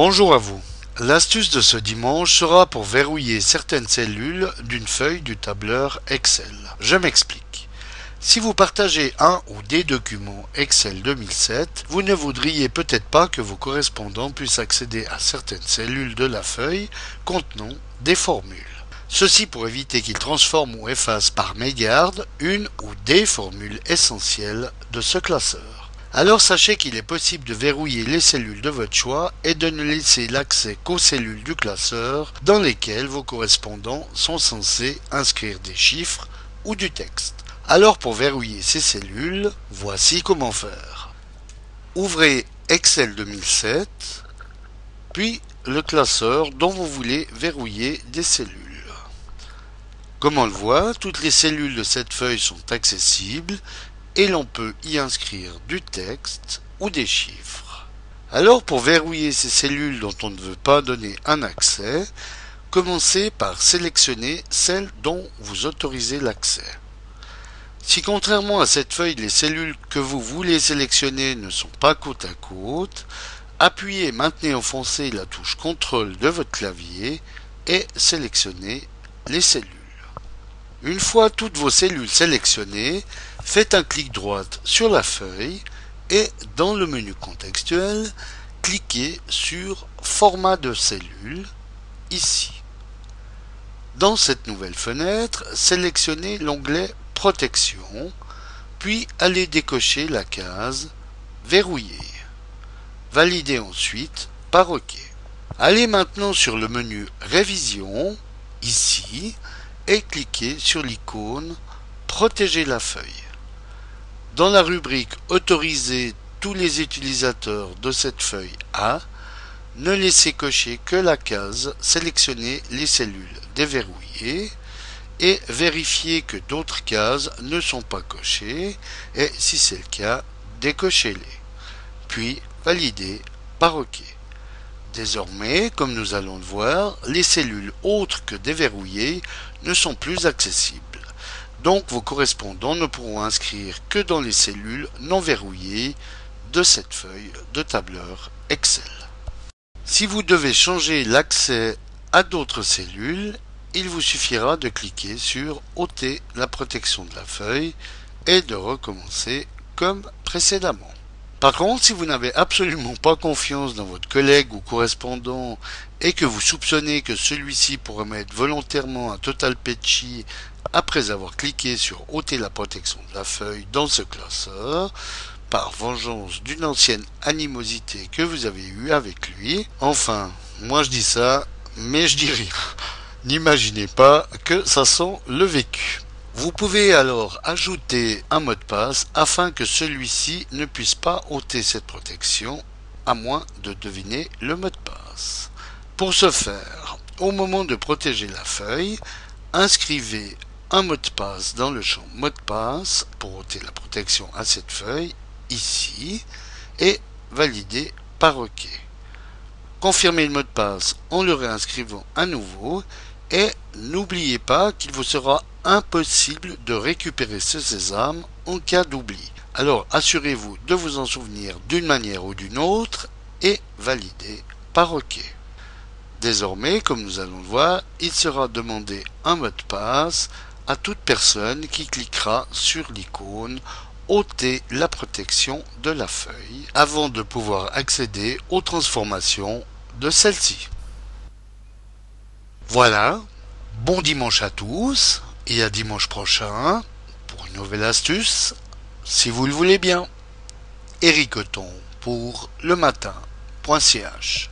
Bonjour à vous. L'astuce de ce dimanche sera pour verrouiller certaines cellules d'une feuille du tableur Excel. Je m'explique. Si vous partagez un ou des documents Excel 2007, vous ne voudriez peut-être pas que vos correspondants puissent accéder à certaines cellules de la feuille contenant des formules. Ceci pour éviter qu'ils transforment ou effacent par mégarde une ou des formules essentielles de ce classeur. Alors sachez qu'il est possible de verrouiller les cellules de votre choix et de ne laisser l'accès qu'aux cellules du classeur dans lesquelles vos correspondants sont censés inscrire des chiffres ou du texte. Alors pour verrouiller ces cellules, voici comment faire. Ouvrez Excel 2007, puis le classeur dont vous voulez verrouiller des cellules. Comme on le voit, toutes les cellules de cette feuille sont accessibles et l'on peut y inscrire du texte ou des chiffres. Alors pour verrouiller ces cellules dont on ne veut pas donner un accès, commencez par sélectionner celles dont vous autorisez l'accès. Si contrairement à cette feuille, les cellules que vous voulez sélectionner ne sont pas côte à côte, appuyez maintenez enfoncé la touche CTRL de votre clavier et sélectionnez les cellules. Une fois toutes vos cellules sélectionnées, faites un clic droit sur la feuille et dans le menu contextuel, cliquez sur Format de cellules ici. Dans cette nouvelle fenêtre, sélectionnez l'onglet Protection, puis allez décocher la case Verrouiller. Validez ensuite par OK. Allez maintenant sur le menu Révision, ici, et cliquez sur l'icône Protéger la feuille. Dans la rubrique Autoriser tous les utilisateurs de cette feuille A, ne laissez cocher que la case Sélectionner les cellules déverrouillées et vérifiez que d'autres cases ne sont pas cochées et si c'est le cas, décochez-les. Puis validez par OK. Désormais, comme nous allons le voir, les cellules autres que déverrouillées ne sont plus accessibles. Donc vos correspondants ne pourront inscrire que dans les cellules non verrouillées de cette feuille de tableur Excel. Si vous devez changer l'accès à d'autres cellules, il vous suffira de cliquer sur ôter la protection de la feuille et de recommencer comme précédemment. Par contre, si vous n'avez absolument pas confiance dans votre collègue ou correspondant et que vous soupçonnez que celui-ci pourrait mettre volontairement un total patchy après avoir cliqué sur ôter la protection de la feuille dans ce classeur, par vengeance d'une ancienne animosité que vous avez eue avec lui. Enfin, moi je dis ça, mais je dis rien. N'imaginez pas que ça sent le vécu. Vous pouvez alors ajouter un mot de passe afin que celui-ci ne puisse pas ôter cette protection à moins de deviner le mot de passe. Pour ce faire, au moment de protéger la feuille, inscrivez un mot de passe dans le champ mot de passe pour ôter la protection à cette feuille ici et validez par OK. Confirmez le mot de passe en le réinscrivant à nouveau et n'oubliez pas qu'il vous sera impossible de récupérer ce sésame en cas d'oubli. Alors assurez-vous de vous en souvenir d'une manière ou d'une autre et validez par OK. Désormais, comme nous allons le voir, il sera demandé un mot de passe à toute personne qui cliquera sur l'icône ôter la protection de la feuille avant de pouvoir accéder aux transformations de celle-ci. Voilà, bon dimanche à tous et à dimanche prochain pour une nouvelle astuce, si vous le voulez bien. Eric pour le matin.ch